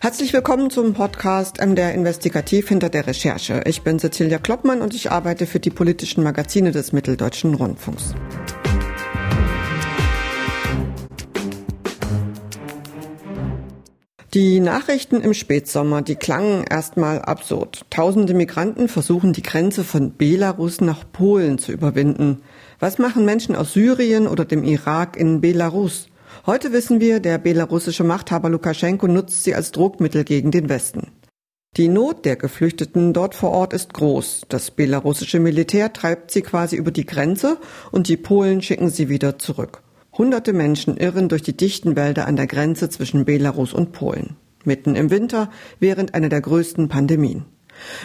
Herzlich willkommen zum Podcast MDR Investigativ hinter der Recherche. Ich bin Cecilia Kloppmann und ich arbeite für die politischen Magazine des Mitteldeutschen Rundfunks. Die Nachrichten im Spätsommer, die klangen erstmal absurd. Tausende Migranten versuchen die Grenze von Belarus nach Polen zu überwinden. Was machen Menschen aus Syrien oder dem Irak in Belarus? Heute wissen wir, der belarussische Machthaber Lukaschenko nutzt sie als Druckmittel gegen den Westen. Die Not der Geflüchteten dort vor Ort ist groß. Das belarussische Militär treibt sie quasi über die Grenze und die Polen schicken sie wieder zurück. Hunderte Menschen irren durch die dichten Wälder an der Grenze zwischen Belarus und Polen. Mitten im Winter, während einer der größten Pandemien.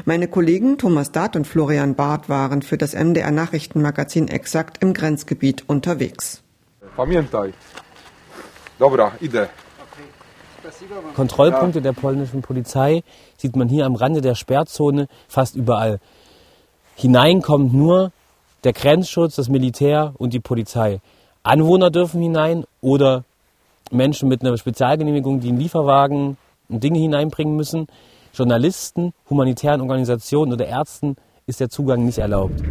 Meine Kollegen Thomas Dart und Florian Barth waren für das MDR Nachrichtenmagazin Exakt im Grenzgebiet unterwegs. Pamiętaj, Dobra, idę. Kontrollpunkte der polnischen Polizei sieht man hier am Rande der Sperrzone fast überall. Hinein kommt nur der Grenzschutz, das Militär und die Polizei. Anwohner dürfen hinein oder Menschen mit einer Spezialgenehmigung, die einen Lieferwagen und Dinge hineinbringen müssen. Journalisten, humanitären Organisationen oder Ärzten ist der Zugang nicht erlaubt.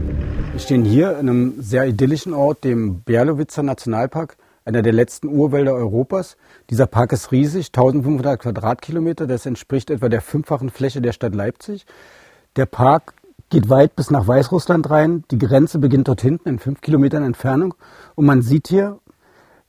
Wir stehen hier in einem sehr idyllischen Ort, dem Berlowitzer Nationalpark einer der letzten Urwälder Europas. Dieser Park ist riesig, 1500 Quadratkilometer. Das entspricht etwa der fünffachen Fläche der Stadt Leipzig. Der Park geht weit bis nach Weißrussland rein. Die Grenze beginnt dort hinten in fünf Kilometern Entfernung. Und man sieht hier,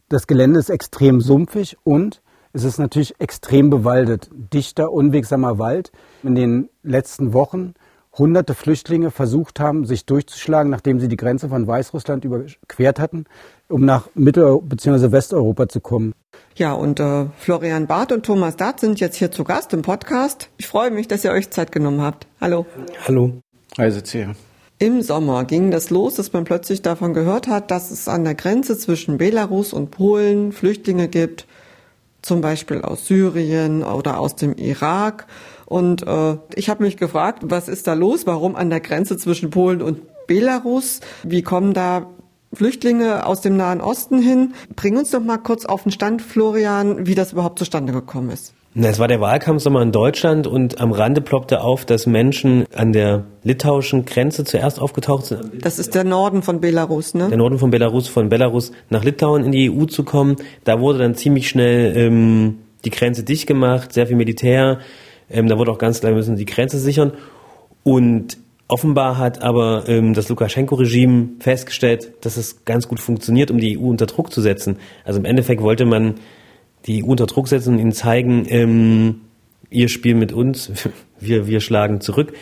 das Gelände ist extrem sumpfig und es ist natürlich extrem bewaldet. Dichter, unwegsamer Wald. In den letzten Wochen hunderte Flüchtlinge versucht haben, sich durchzuschlagen, nachdem sie die Grenze von Weißrussland überquert hatten, um nach Mittel- bzw. Westeuropa zu kommen. Ja, und äh, Florian Barth und Thomas Dart sind jetzt hier zu Gast im Podcast. Ich freue mich, dass ihr euch Zeit genommen habt. Hallo. Hallo. Hier. Im Sommer ging das los, dass man plötzlich davon gehört hat, dass es an der Grenze zwischen Belarus und Polen Flüchtlinge gibt, zum Beispiel aus Syrien oder aus dem Irak. Und äh, ich habe mich gefragt, was ist da los? Warum an der Grenze zwischen Polen und Belarus? Wie kommen da Flüchtlinge aus dem Nahen Osten hin? Bring uns doch mal kurz auf den Stand, Florian, wie das überhaupt zustande gekommen ist. Na, es war der Wahlkampfsommer in Deutschland und am Rande ploppte auf, dass Menschen an der litauischen Grenze zuerst aufgetaucht sind. Das ist der Norden von Belarus, ne? Der Norden von Belarus, von Belarus nach Litauen in die EU zu kommen. Da wurde dann ziemlich schnell ähm, die Grenze dicht gemacht, sehr viel Militär. Ähm, da wurde auch ganz klar, wir müssen die Grenze sichern. Und offenbar hat aber ähm, das Lukaschenko-Regime festgestellt, dass es ganz gut funktioniert, um die EU unter Druck zu setzen. Also im Endeffekt wollte man die EU unter Druck setzen und ihnen zeigen, ähm, ihr Spiel mit uns, wir, wir schlagen zurück.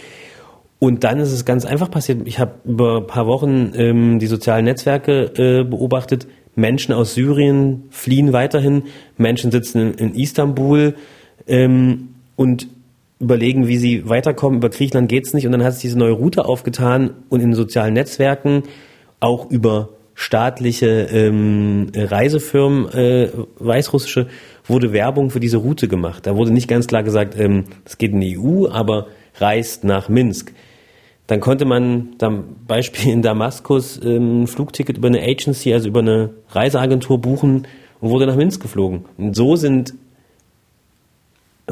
Und dann ist es ganz einfach passiert. Ich habe über ein paar Wochen ähm, die sozialen Netzwerke äh, beobachtet. Menschen aus Syrien fliehen weiterhin. Menschen sitzen in, in Istanbul ähm, und überlegen, wie sie weiterkommen. Über Griechenland geht's nicht. Und dann hat sich diese neue Route aufgetan und in sozialen Netzwerken auch über staatliche ähm, Reisefirmen, äh, weißrussische, wurde Werbung für diese Route gemacht. Da wurde nicht ganz klar gesagt, ähm, das geht in die EU, aber reist nach Minsk. Dann konnte man, zum Beispiel in Damaskus, ähm, ein Flugticket über eine Agency, also über eine Reiseagentur buchen und wurde nach Minsk geflogen. Und so sind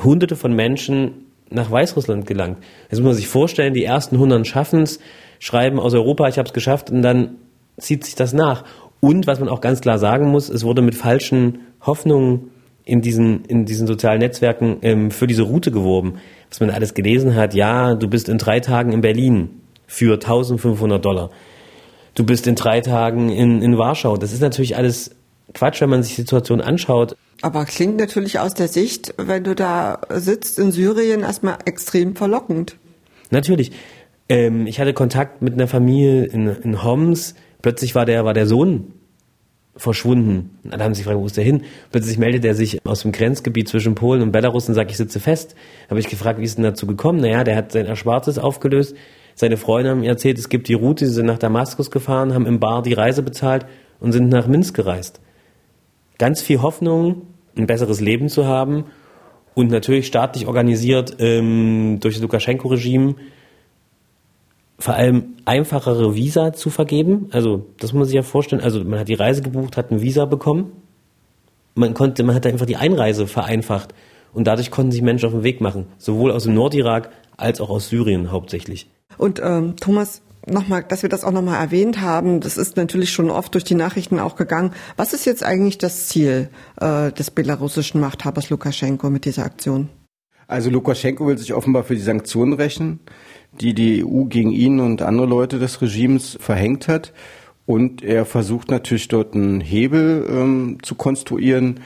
Hunderte von Menschen nach Weißrussland gelangt. Jetzt muss man sich vorstellen, die ersten 100 schaffen es, schreiben aus Europa, ich habe es geschafft und dann zieht sich das nach. Und was man auch ganz klar sagen muss, es wurde mit falschen Hoffnungen in diesen, in diesen sozialen Netzwerken ähm, für diese Route geworben. Was man alles gelesen hat, ja, du bist in drei Tagen in Berlin für 1500 Dollar. Du bist in drei Tagen in, in Warschau. Das ist natürlich alles Quatsch, wenn man sich die Situation anschaut. Aber klingt natürlich aus der Sicht, wenn du da sitzt in Syrien, erstmal extrem verlockend. Natürlich. Ähm, ich hatte Kontakt mit einer Familie in, in Homs. Plötzlich war der, war der Sohn verschwunden. Dann haben sie gefragt, wo ist der hin? Plötzlich meldet er sich aus dem Grenzgebiet zwischen Polen und Belarus und sagt, ich sitze fest. Habe ich gefragt, wie ist denn dazu gekommen? Naja, der hat sein Erspartes aufgelöst. Seine Freunde haben mir erzählt, es gibt die Route, sie sind nach Damaskus gefahren, haben im Bar die Reise bezahlt und sind nach Minsk gereist ganz viel Hoffnung, ein besseres Leben zu haben und natürlich staatlich organisiert ähm, durch das Lukaschenko-Regime vor allem einfachere Visa zu vergeben. Also das muss man sich ja vorstellen. Also man hat die Reise gebucht, hat ein Visa bekommen man konnte, man hat einfach die Einreise vereinfacht und dadurch konnten sich Menschen auf den Weg machen, sowohl aus dem Nordirak als auch aus Syrien hauptsächlich. Und ähm, Thomas, nochmal, dass wir das auch nochmal erwähnt haben, das ist natürlich schon oft durch die Nachrichten auch gegangen. Was ist jetzt eigentlich das Ziel äh, des belarussischen Machthabers Lukaschenko mit dieser Aktion? Also Lukaschenko will sich offenbar für die Sanktionen rächen, die die EU gegen ihn und andere Leute des Regimes verhängt hat. Und er versucht natürlich dort einen Hebel ähm, zu konstruieren,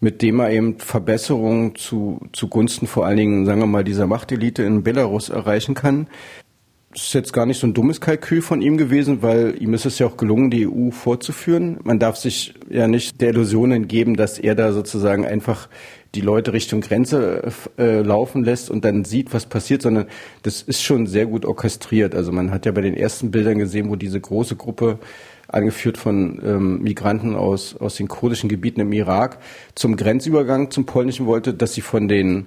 mit dem er eben Verbesserungen zu, zugunsten vor allen Dingen, sagen wir mal, dieser Machtelite in Belarus erreichen kann. Das ist jetzt gar nicht so ein dummes Kalkül von ihm gewesen, weil ihm ist es ja auch gelungen, die EU vorzuführen. Man darf sich ja nicht der Illusion entgeben, dass er da sozusagen einfach die Leute Richtung Grenze äh, laufen lässt und dann sieht, was passiert, sondern das ist schon sehr gut orchestriert. Also man hat ja bei den ersten Bildern gesehen, wo diese große Gruppe angeführt von ähm, Migranten aus, aus den kurdischen Gebieten im Irak zum Grenzübergang zum polnischen wollte, dass sie von den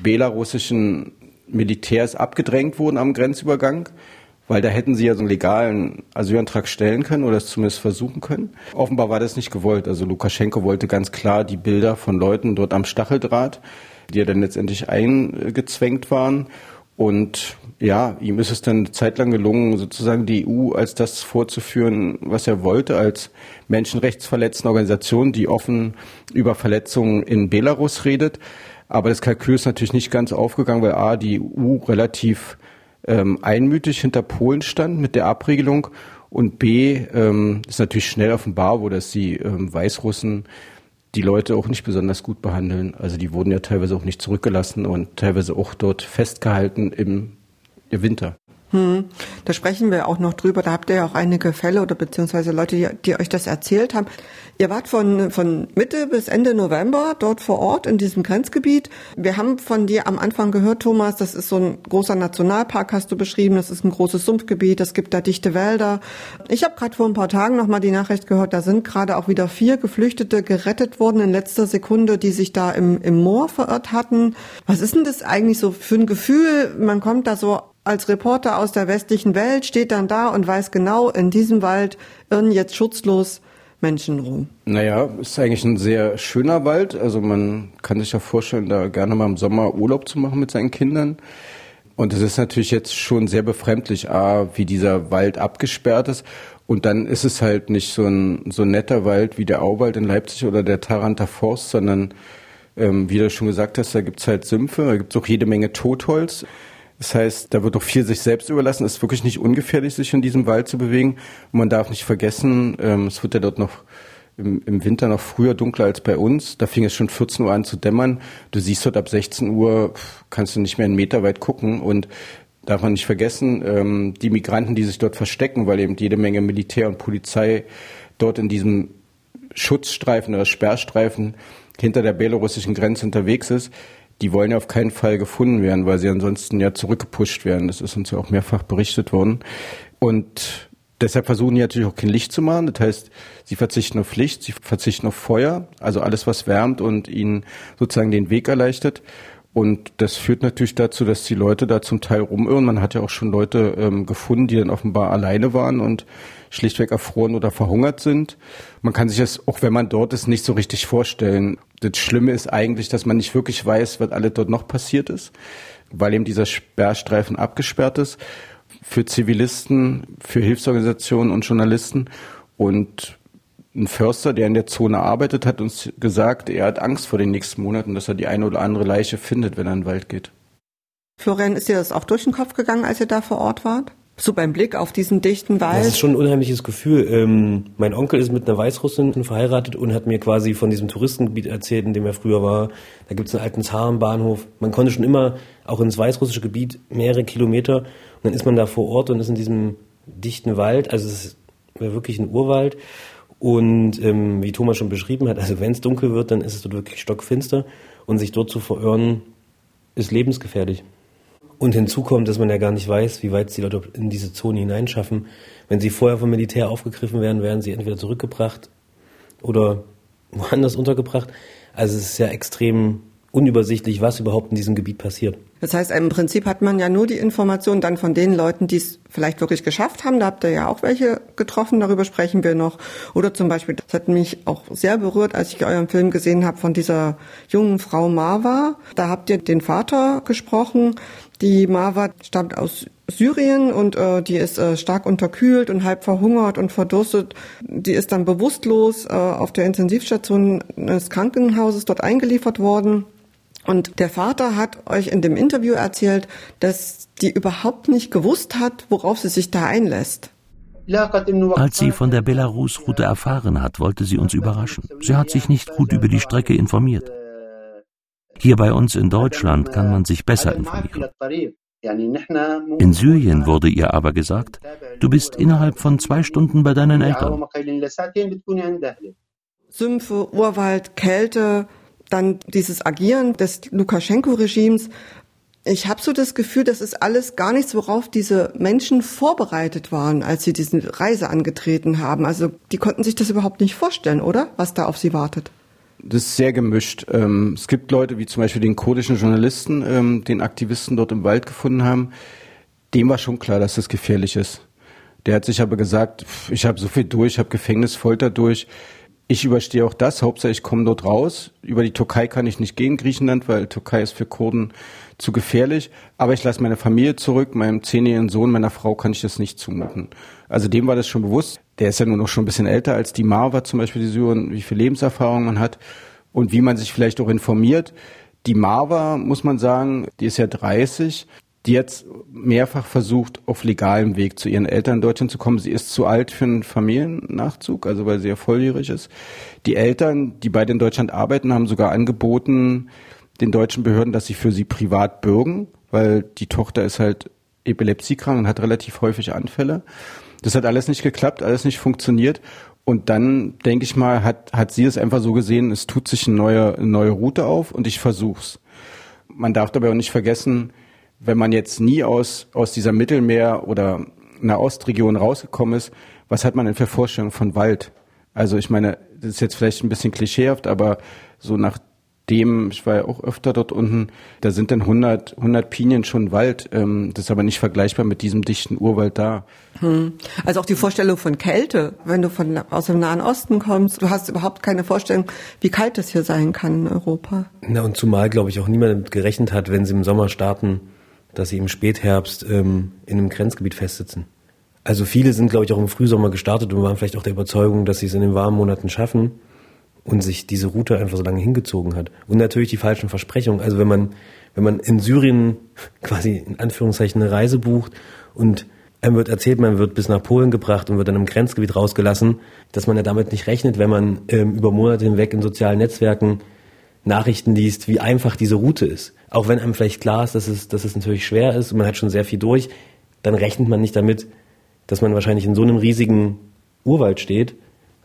belarussischen Militärs abgedrängt wurden am Grenzübergang, weil da hätten sie ja so einen legalen Asylantrag stellen können oder es zumindest versuchen können. Offenbar war das nicht gewollt. Also Lukaschenko wollte ganz klar die Bilder von Leuten dort am Stacheldraht, die ja dann letztendlich eingezwängt waren. Und ja, ihm ist es dann eine Zeit lang gelungen, sozusagen die EU als das vorzuführen, was er wollte, als menschenrechtsverletzende Organisation, die offen über Verletzungen in Belarus redet. Aber das Kalkül ist natürlich nicht ganz aufgegangen, weil A, die EU relativ ähm, einmütig hinter Polen stand mit der Abregelung und B, ähm, ist natürlich schnell offenbar wurde, dass die ähm, Weißrussen die Leute auch nicht besonders gut behandeln. Also die wurden ja teilweise auch nicht zurückgelassen und teilweise auch dort festgehalten im Winter. Hm, da sprechen wir auch noch drüber. Da habt ihr ja auch einige Fälle oder beziehungsweise Leute, die, die, euch das erzählt haben. Ihr wart von, von Mitte bis Ende November dort vor Ort in diesem Grenzgebiet. Wir haben von dir am Anfang gehört, Thomas, das ist so ein großer Nationalpark, hast du beschrieben. Das ist ein großes Sumpfgebiet. Es gibt da dichte Wälder. Ich habe gerade vor ein paar Tagen noch mal die Nachricht gehört, da sind gerade auch wieder vier Geflüchtete gerettet worden in letzter Sekunde, die sich da im, im Moor verirrt hatten. Was ist denn das eigentlich so für ein Gefühl? Man kommt da so als Reporter aus der westlichen Welt steht dann da und weiß genau, in diesem Wald irren jetzt schutzlos Menschen rum. Naja, ist eigentlich ein sehr schöner Wald. Also man kann sich ja vorstellen, da gerne mal im Sommer Urlaub zu machen mit seinen Kindern. Und es ist natürlich jetzt schon sehr befremdlich, A, wie dieser Wald abgesperrt ist. Und dann ist es halt nicht so ein, so ein netter Wald wie der Auwald in Leipzig oder der Taranter Forst, sondern, ähm, wie du schon gesagt hast, da gibt's halt Sümpfe, da gibt's auch jede Menge Totholz. Das heißt, da wird doch viel sich selbst überlassen. Es ist wirklich nicht ungefährlich, sich in diesem Wald zu bewegen. Und man darf nicht vergessen, ähm, es wird ja dort noch im, im Winter noch früher dunkler als bei uns. Da fing es schon 14 Uhr an zu dämmern. Du siehst dort ab 16 Uhr, kannst du nicht mehr einen Meter weit gucken. Und darf man nicht vergessen, ähm, die Migranten, die sich dort verstecken, weil eben jede Menge Militär und Polizei dort in diesem Schutzstreifen oder Sperrstreifen hinter der belarussischen Grenze unterwegs ist, die wollen ja auf keinen Fall gefunden werden, weil sie ansonsten ja zurückgepusht werden. Das ist uns ja auch mehrfach berichtet worden. Und deshalb versuchen die natürlich auch kein Licht zu machen. Das heißt, sie verzichten auf Licht, sie verzichten auf Feuer, also alles, was wärmt und ihnen sozusagen den Weg erleichtert. Und das führt natürlich dazu, dass die Leute da zum Teil rumirren. Man hat ja auch schon Leute ähm, gefunden, die dann offenbar alleine waren und schlichtweg erfroren oder verhungert sind. Man kann sich das, auch wenn man dort ist, nicht so richtig vorstellen. Das Schlimme ist eigentlich, dass man nicht wirklich weiß, was alles dort noch passiert ist, weil eben dieser Sperrstreifen abgesperrt ist für Zivilisten, für Hilfsorganisationen und Journalisten. Und ein Förster, der in der Zone arbeitet, hat uns gesagt, er hat Angst vor den nächsten Monaten, dass er die eine oder andere Leiche findet, wenn er in den Wald geht. Florian, ist dir das auch durch den Kopf gegangen, als ihr da vor Ort wart? So beim Blick auf diesen dichten Wald. Das ist schon ein unheimliches Gefühl. Ähm, mein Onkel ist mit einer Weißrussin verheiratet und hat mir quasi von diesem Touristengebiet erzählt, in dem er früher war. Da gibt es einen alten Zarenbahnhof. Man konnte schon immer auch ins weißrussische Gebiet mehrere Kilometer und dann ist man da vor Ort und ist in diesem dichten Wald. Also es ist wirklich ein Urwald und ähm, wie Thomas schon beschrieben hat, also wenn es dunkel wird, dann ist es dort wirklich stockfinster und sich dort zu verirren, ist lebensgefährlich. Und hinzu kommt, dass man ja gar nicht weiß, wie weit die Leute in diese Zone hineinschaffen. Wenn sie vorher vom Militär aufgegriffen werden, werden sie entweder zurückgebracht oder woanders untergebracht. Also es ist ja extrem unübersichtlich, was überhaupt in diesem Gebiet passiert. Das heißt, im Prinzip hat man ja nur die Information dann von den Leuten, die es vielleicht wirklich geschafft haben. Da habt ihr ja auch welche getroffen, darüber sprechen wir noch. Oder zum Beispiel, das hat mich auch sehr berührt, als ich euren Film gesehen habe von dieser jungen Frau Marwa. Da habt ihr den Vater gesprochen. Die Marwa stammt aus Syrien und äh, die ist äh, stark unterkühlt und halb verhungert und verdurstet. Die ist dann bewusstlos äh, auf der Intensivstation des Krankenhauses dort eingeliefert worden. Und der Vater hat euch in dem Interview erzählt, dass die überhaupt nicht gewusst hat, worauf sie sich da einlässt. Als sie von der Belarus-Route erfahren hat, wollte sie uns überraschen. Sie hat sich nicht gut über die Strecke informiert. Hier bei uns in Deutschland kann man sich besser informieren. In Syrien wurde ihr aber gesagt, du bist innerhalb von zwei Stunden bei deinen Eltern. Sümpfe, Urwald, Kälte, dann dieses Agieren des Lukaschenko-Regimes. Ich habe so das Gefühl, das ist alles gar nichts, worauf diese Menschen vorbereitet waren, als sie diese Reise angetreten haben. Also die konnten sich das überhaupt nicht vorstellen, oder? Was da auf sie wartet. Das ist sehr gemischt. Ähm, es gibt Leute wie zum Beispiel den kurdischen Journalisten, ähm, den Aktivisten dort im Wald gefunden haben. Dem war schon klar, dass das gefährlich ist. Der hat sich aber gesagt, ich habe so viel durch, ich habe Gefängnis, Folter durch ich überstehe auch das. Hauptsache, ich komme dort raus. Über die Türkei kann ich nicht gehen, Griechenland, weil Türkei ist für Kurden zu gefährlich. Aber ich lasse meine Familie zurück. Meinem zehnjährigen Sohn, meiner Frau kann ich das nicht zumuten. Also dem war das schon bewusst. Der ist ja nur noch schon ein bisschen älter als die Marwa zum Beispiel, die Syrien, wie viel Lebenserfahrung man hat und wie man sich vielleicht auch informiert. Die Marwa, muss man sagen, die ist ja 30 die jetzt mehrfach versucht, auf legalem Weg zu ihren Eltern in Deutschland zu kommen. Sie ist zu alt für einen Familiennachzug, also weil sie ja volljährig ist. Die Eltern, die beide in Deutschland arbeiten, haben sogar angeboten den deutschen Behörden, dass sie für sie privat bürgen, weil die Tochter ist halt epilepsiekrank und hat relativ häufig Anfälle. Das hat alles nicht geklappt, alles nicht funktioniert. Und dann, denke ich mal, hat, hat sie es einfach so gesehen, es tut sich eine neue, eine neue Route auf und ich versuch's. Man darf dabei auch nicht vergessen, wenn man jetzt nie aus, aus dieser Mittelmeer- oder einer Ostregion rausgekommen ist, was hat man denn für Vorstellungen von Wald? Also ich meine, das ist jetzt vielleicht ein bisschen klischeehaft, aber so nach dem, ich war ja auch öfter dort unten, da sind dann 100, 100 Pinien schon Wald. Ähm, das ist aber nicht vergleichbar mit diesem dichten Urwald da. Hm. Also auch die Vorstellung von Kälte, wenn du von, aus dem Nahen Osten kommst, du hast überhaupt keine Vorstellung, wie kalt es hier sein kann in Europa. Na und zumal, glaube ich, auch niemand damit gerechnet hat, wenn sie im Sommer starten, dass sie im Spätherbst ähm, in einem Grenzgebiet festsitzen. Also viele sind, glaube ich, auch im Frühsommer gestartet und waren vielleicht auch der Überzeugung, dass sie es in den warmen Monaten schaffen und sich diese Route einfach so lange hingezogen hat. Und natürlich die falschen Versprechungen. Also wenn man, wenn man in Syrien quasi in Anführungszeichen eine Reise bucht und einem wird erzählt, man wird bis nach Polen gebracht und wird dann im Grenzgebiet rausgelassen, dass man ja damit nicht rechnet, wenn man ähm, über Monate hinweg in sozialen Netzwerken Nachrichten liest, wie einfach diese Route ist. Auch wenn einem vielleicht klar ist, dass es, dass es natürlich schwer ist und man hat schon sehr viel durch, dann rechnet man nicht damit, dass man wahrscheinlich in so einem riesigen Urwald steht,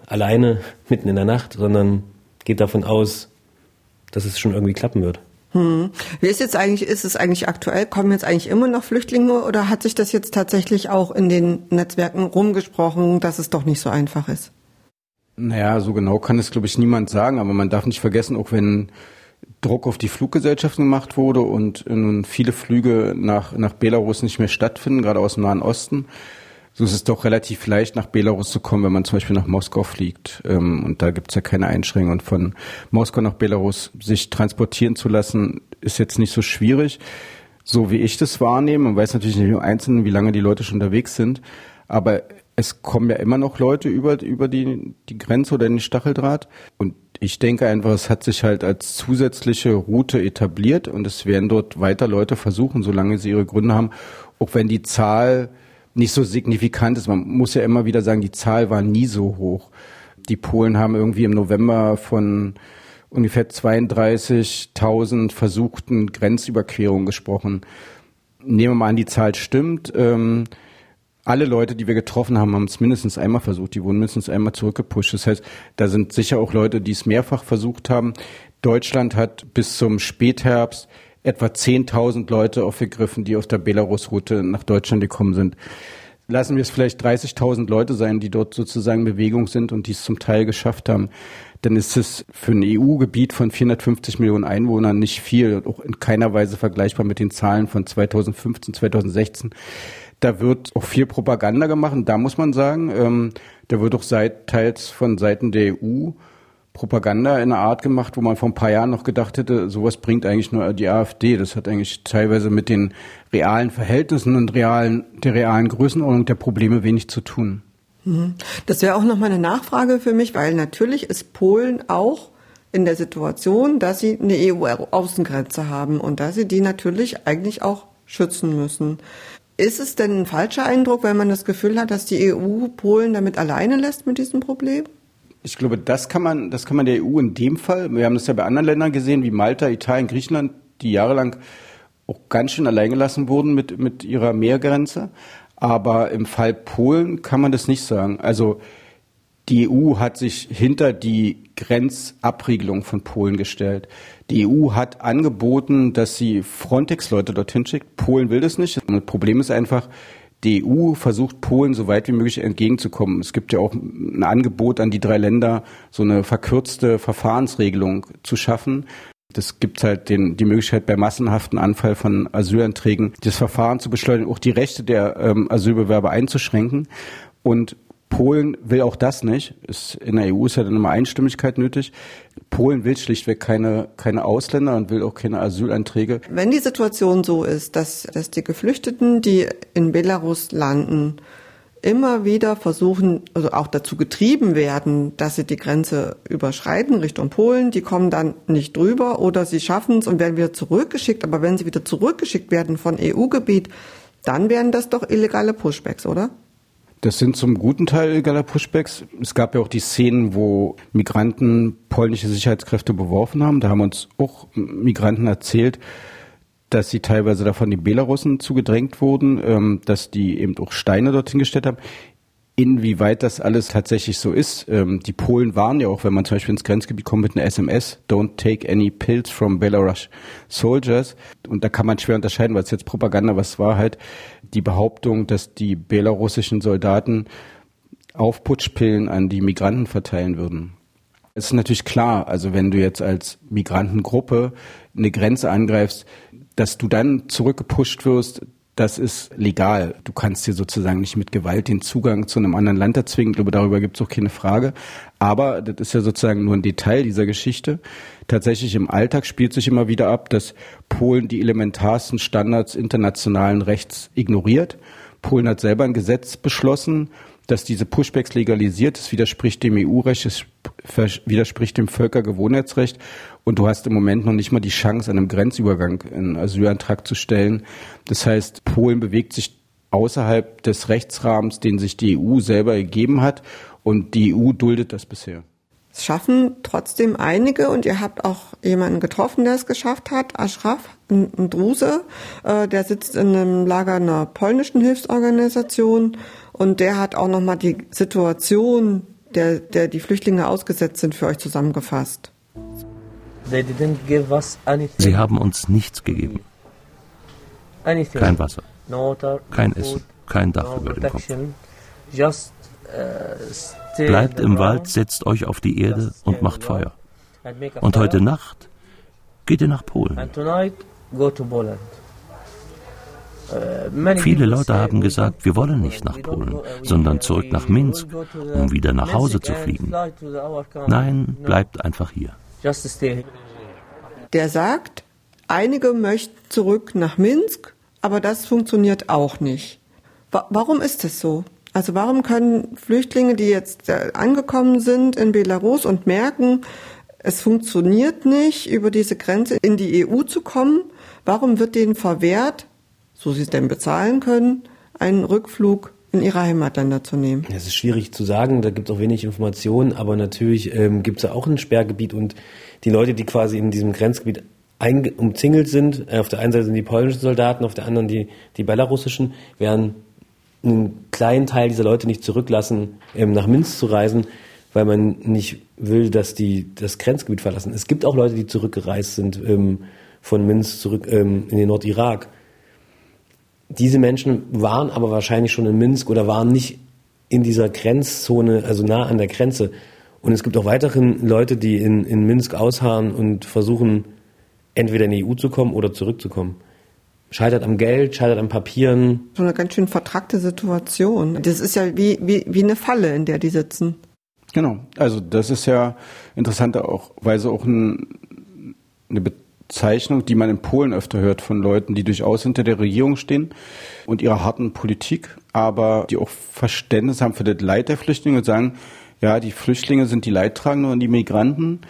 alleine mitten in der Nacht, sondern geht davon aus, dass es schon irgendwie klappen wird. Hm. Wie ist jetzt eigentlich, ist es eigentlich aktuell? Kommen jetzt eigentlich immer noch Flüchtlinge oder hat sich das jetzt tatsächlich auch in den Netzwerken rumgesprochen, dass es doch nicht so einfach ist? Naja, so genau kann es, glaube ich, niemand sagen, aber man darf nicht vergessen, auch wenn Druck auf die Fluggesellschaften gemacht wurde und nun viele Flüge nach, nach Belarus nicht mehr stattfinden, gerade aus dem Nahen Osten, so ist es doch relativ leicht, nach Belarus zu kommen, wenn man zum Beispiel nach Moskau fliegt. Ähm, und da gibt es ja keine Einschränkungen. Und von Moskau nach Belarus sich transportieren zu lassen, ist jetzt nicht so schwierig. So wie ich das wahrnehme, man weiß natürlich nicht im Einzelnen, wie lange die Leute schon unterwegs sind, aber es kommen ja immer noch Leute über, über die, die Grenze oder in den Stacheldraht. Und ich denke einfach, es hat sich halt als zusätzliche Route etabliert und es werden dort weiter Leute versuchen, solange sie ihre Gründe haben, auch wenn die Zahl nicht so signifikant ist. Man muss ja immer wieder sagen, die Zahl war nie so hoch. Die Polen haben irgendwie im November von ungefähr 32.000 versuchten Grenzüberquerungen gesprochen. Nehmen wir mal an, die Zahl stimmt. Ähm, alle Leute, die wir getroffen haben, haben es mindestens einmal versucht. Die wurden mindestens einmal zurückgepusht. Das heißt, da sind sicher auch Leute, die es mehrfach versucht haben. Deutschland hat bis zum Spätherbst etwa 10.000 Leute aufgegriffen, die auf der Belarus-Route nach Deutschland gekommen sind. lassen wir es vielleicht 30.000 Leute sein, die dort sozusagen Bewegung sind und die es zum Teil geschafft haben, dann ist es für ein EU-Gebiet von 450 Millionen Einwohnern nicht viel, auch in keiner Weise vergleichbar mit den Zahlen von 2015, 2016. Da wird auch viel Propaganda gemacht. Da muss man sagen, ähm, da wird auch seit, teils von Seiten der EU Propaganda in einer Art gemacht, wo man vor ein paar Jahren noch gedacht hätte, sowas bringt eigentlich nur die AfD. Das hat eigentlich teilweise mit den realen Verhältnissen und realen, der realen Größenordnung der Probleme wenig zu tun. Mhm. Das wäre auch noch mal eine Nachfrage für mich, weil natürlich ist Polen auch in der Situation, dass sie eine EU-Außengrenze haben und dass sie die natürlich eigentlich auch schützen müssen. Ist es denn ein falscher Eindruck, wenn man das Gefühl hat, dass die EU Polen damit alleine lässt mit diesem Problem? Ich glaube, das kann man, das kann man der EU in dem Fall, wir haben das ja bei anderen Ländern gesehen, wie Malta, Italien, Griechenland, die jahrelang auch ganz schön alleingelassen wurden mit, mit ihrer Meergrenze. Aber im Fall Polen kann man das nicht sagen. Also die EU hat sich hinter die Grenzabriegelung von Polen gestellt. Die EU hat angeboten, dass sie Frontex-Leute dorthin schickt. Polen will das nicht. Das Problem ist einfach, die EU versucht Polen so weit wie möglich entgegenzukommen. Es gibt ja auch ein Angebot an die drei Länder, so eine verkürzte Verfahrensregelung zu schaffen. Das gibt halt den, die Möglichkeit, bei massenhaften Anfall von Asylanträgen das Verfahren zu beschleunigen, auch die Rechte der ähm, Asylbewerber einzuschränken. Und Polen will auch das nicht. Ist, in der EU ist ja dann immer Einstimmigkeit nötig. Polen will schlichtweg keine, keine Ausländer und will auch keine Asylanträge. Wenn die Situation so ist, dass, dass die Geflüchteten, die in Belarus landen, immer wieder versuchen, also auch dazu getrieben werden, dass sie die Grenze überschreiten Richtung Polen, die kommen dann nicht drüber oder sie schaffen es und werden wieder zurückgeschickt. Aber wenn sie wieder zurückgeschickt werden von EU-Gebiet, dann wären das doch illegale Pushbacks, oder? Das sind zum guten Teil illegaler Pushbacks. Es gab ja auch die Szenen, wo Migranten polnische Sicherheitskräfte beworfen haben. Da haben uns auch Migranten erzählt, dass sie teilweise davon die Belarussen zugedrängt wurden, ähm, dass die eben auch Steine dorthin gestellt haben. Inwieweit das alles tatsächlich so ist. Ähm, die Polen waren ja auch, wenn man zum Beispiel ins Grenzgebiet kommt mit einer SMS, don't take any pills from Belarus soldiers. Und da kann man schwer unterscheiden, was jetzt Propaganda, was Wahrheit. Die Behauptung, dass die belarussischen Soldaten Aufputschpillen an die Migranten verteilen würden. Es ist natürlich klar, also wenn du jetzt als Migrantengruppe eine Grenze angreifst, dass du dann zurückgepusht wirst, das ist legal. Du kannst dir sozusagen nicht mit Gewalt den Zugang zu einem anderen Land erzwingen. Ich glaube, darüber gibt es auch keine Frage. Aber das ist ja sozusagen nur ein Detail dieser Geschichte. Tatsächlich im Alltag spielt sich immer wieder ab, dass Polen die elementarsten Standards internationalen Rechts ignoriert. Polen hat selber ein Gesetz beschlossen, dass diese Pushbacks legalisiert. Das widerspricht dem EU-Recht, es widerspricht dem Völkergewohnheitsrecht. Und du hast im Moment noch nicht mal die Chance, an einem Grenzübergang einen Asylantrag zu stellen. Das heißt, Polen bewegt sich außerhalb des Rechtsrahmens, den sich die EU selber gegeben hat. Und die EU duldet das bisher. Es schaffen trotzdem einige und ihr habt auch jemanden getroffen, der es geschafft hat, Ashraf, ein Druse, äh, der sitzt in einem Lager einer polnischen Hilfsorganisation und der hat auch nochmal die Situation, der, der die Flüchtlinge ausgesetzt sind, für euch zusammengefasst. Sie haben uns nichts gegeben. Kein Wasser, kein Essen, kein Dach über dem Kopf. Uh, Bleibt im Wald, setzt euch auf die Erde und macht Feuer. Und heute Nacht geht ihr nach Polen. Uh, Viele Leute haben gesagt, wir wollen nicht nach Polen, sondern zurück nach Minsk, um wieder nach Hause zu fliegen. Nein, bleibt einfach hier. Der sagt, einige möchten zurück nach Minsk, aber das funktioniert auch nicht. Warum ist es so? Also warum können Flüchtlinge, die jetzt äh, angekommen sind in Belarus und merken, es funktioniert nicht, über diese Grenze in die EU zu kommen, warum wird denen verwehrt, so sie es denn bezahlen können, einen Rückflug in ihre Heimatländer zu nehmen? Es ist schwierig zu sagen, da gibt es auch wenig Informationen, aber natürlich ähm, gibt es ja auch ein Sperrgebiet und die Leute, die quasi in diesem Grenzgebiet umzingelt sind, äh, auf der einen Seite sind die polnischen Soldaten, auf der anderen die, die belarussischen, werden einen kleinen Teil dieser Leute nicht zurücklassen, ähm, nach Minsk zu reisen, weil man nicht will, dass die das Grenzgebiet verlassen. Es gibt auch Leute, die zurückgereist sind ähm, von Minsk zurück ähm, in den Nordirak diese Menschen waren aber wahrscheinlich schon in Minsk oder waren nicht in dieser Grenzzone, also nah an der Grenze. Und es gibt auch weiterhin Leute, die in, in Minsk ausharren und versuchen, entweder in die EU zu kommen oder zurückzukommen. Scheitert am Geld, scheitert an Papieren. So eine ganz schön vertrackte Situation. Das ist ja wie, wie, wie eine Falle, in der die sitzen. Genau. Also das ist ja interessanterweise auch ein, eine Bezeichnung, die man in Polen öfter hört von Leuten, die durchaus hinter der Regierung stehen und ihrer harten Politik, aber die auch Verständnis haben für das Leid der Flüchtlinge und sagen, ja, die Flüchtlinge sind die Leidtragenden und die Migranten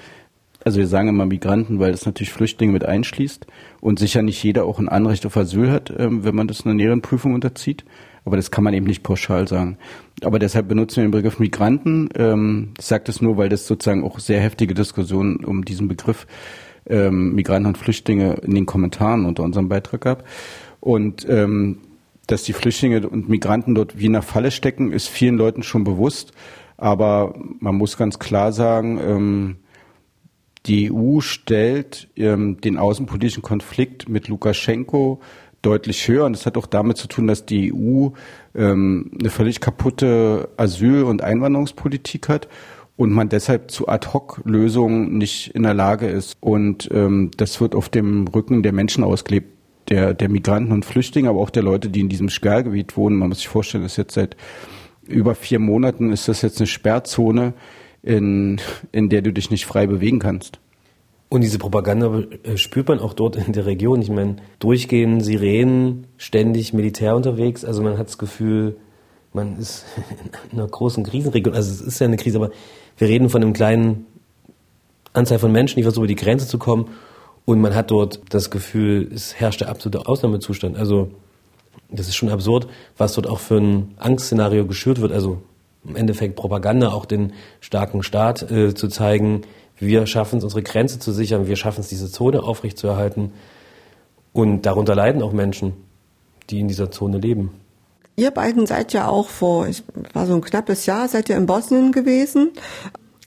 also wir sagen immer Migranten, weil das natürlich Flüchtlinge mit einschließt und sicher nicht jeder auch ein Anrecht auf Asyl hat, ähm, wenn man das einer näheren Prüfung unterzieht. Aber das kann man eben nicht pauschal sagen. Aber deshalb benutzen wir den Begriff Migranten. Ähm, ich sage das nur, weil das sozusagen auch sehr heftige Diskussionen um diesen Begriff ähm, Migranten und Flüchtlinge in den Kommentaren unter unserem Beitrag gab. Und dass die Flüchtlinge und Migranten dort wie in einer Falle stecken, ist vielen Leuten schon bewusst. Aber man muss ganz klar sagen, die EU stellt ähm, den außenpolitischen Konflikt mit Lukaschenko deutlich höher. Und das hat auch damit zu tun, dass die EU ähm, eine völlig kaputte Asyl- und Einwanderungspolitik hat und man deshalb zu Ad-Hoc-Lösungen nicht in der Lage ist. Und ähm, das wird auf dem Rücken der Menschen ausgelebt, der, der Migranten und Flüchtlinge, aber auch der Leute, die in diesem Sperrgebiet wohnen. Man muss sich vorstellen, das ist jetzt seit über vier Monaten ist das jetzt eine Sperrzone in, in der du dich nicht frei bewegen kannst. Und diese Propaganda äh, spürt man auch dort in der Region. Ich meine, durchgehend Sirenen, ständig Militär unterwegs. Also man hat das Gefühl, man ist in einer großen Krisenregion. Also es ist ja eine Krise, aber wir reden von einem kleinen Anzahl von Menschen, die versuchen, über die Grenze zu kommen. Und man hat dort das Gefühl, es herrscht der absolute Ausnahmezustand. Also das ist schon absurd, was dort auch für ein Angstszenario geschürt wird. Also im Endeffekt Propaganda, auch den starken Staat äh, zu zeigen, wir schaffen es, unsere Grenze zu sichern, wir schaffen es, diese Zone aufrechtzuerhalten. Und darunter leiden auch Menschen, die in dieser Zone leben. Ihr beiden seid ja auch vor, es war so ein knappes Jahr, seid ihr in Bosnien gewesen.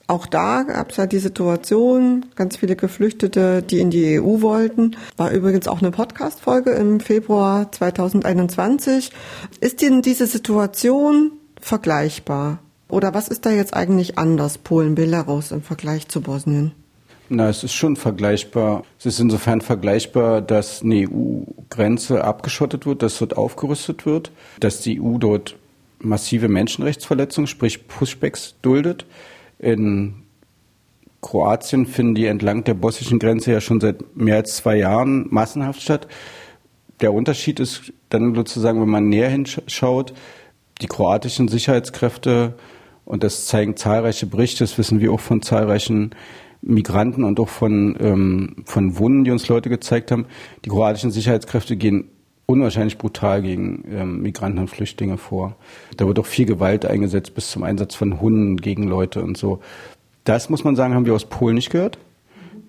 Auch da gab es ja die Situation, ganz viele Geflüchtete, die in die EU wollten. War übrigens auch eine Podcast-Folge im Februar 2021. Ist denn diese Situation vergleichbar? Oder was ist da jetzt eigentlich anders, Polen, Belarus im Vergleich zu Bosnien? Na, es ist schon vergleichbar. Es ist insofern vergleichbar, dass eine EU-Grenze abgeschottet wird, dass dort aufgerüstet wird, dass die EU dort massive Menschenrechtsverletzungen, sprich Pushbacks, duldet. In Kroatien finden die entlang der bosnischen Grenze ja schon seit mehr als zwei Jahren massenhaft statt. Der Unterschied ist dann sozusagen, wenn man näher hinschaut, die kroatischen Sicherheitskräfte, und das zeigen zahlreiche Berichte, das wissen wir auch von zahlreichen Migranten und auch von, ähm, von Wunden, die uns Leute gezeigt haben, die kroatischen Sicherheitskräfte gehen unwahrscheinlich brutal gegen ähm, Migranten und Flüchtlinge vor. Da wird auch viel Gewalt eingesetzt, bis zum Einsatz von Hunden gegen Leute und so. Das muss man sagen, haben wir aus Polen nicht gehört.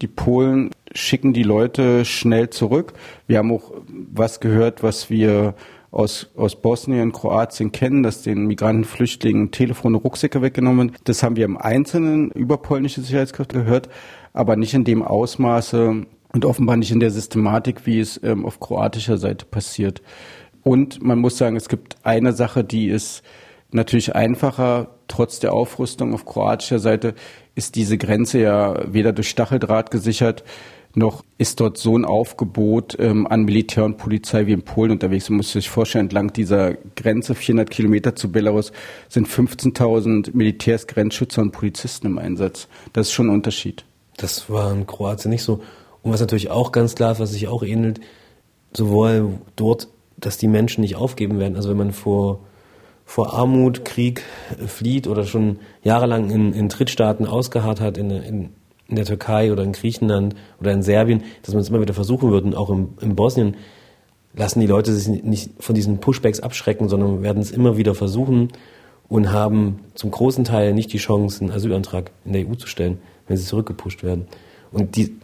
Die Polen schicken die Leute schnell zurück. Wir haben auch was gehört, was wir aus, aus Bosnien, Kroatien kennen, dass den Migranten, Flüchtlingen Telefone, Rucksäcke weggenommen. Das haben wir im Einzelnen über polnische Sicherheitskräfte gehört, aber nicht in dem Ausmaße und offenbar nicht in der Systematik, wie es ähm, auf kroatischer Seite passiert. Und man muss sagen, es gibt eine Sache, die ist natürlich einfacher, trotz der Aufrüstung auf kroatischer Seite ist diese Grenze ja weder durch Stacheldraht gesichert, noch ist dort so ein Aufgebot ähm, an Militär und Polizei wie in Polen unterwegs. Man muss sich vorstellen, entlang dieser Grenze, 400 Kilometer zu Belarus, sind 15.000 Militärs, Grenzschützer und Polizisten im Einsatz. Das ist schon ein Unterschied. Das war in Kroatien nicht so. Und was natürlich auch ganz klar ist, was sich auch ähnelt, sowohl dort, dass die Menschen nicht aufgeben werden. Also wenn man vor, vor Armut, Krieg flieht oder schon jahrelang in, in Drittstaaten ausgeharrt hat, in, in in der Türkei oder in Griechenland oder in Serbien, dass man es immer wieder versuchen würde. Und auch im, in Bosnien lassen die Leute sich nicht von diesen Pushbacks abschrecken, sondern werden es immer wieder versuchen und haben zum großen Teil nicht die Chance, einen Asylantrag in der EU zu stellen, wenn sie zurückgepusht werden. Und die,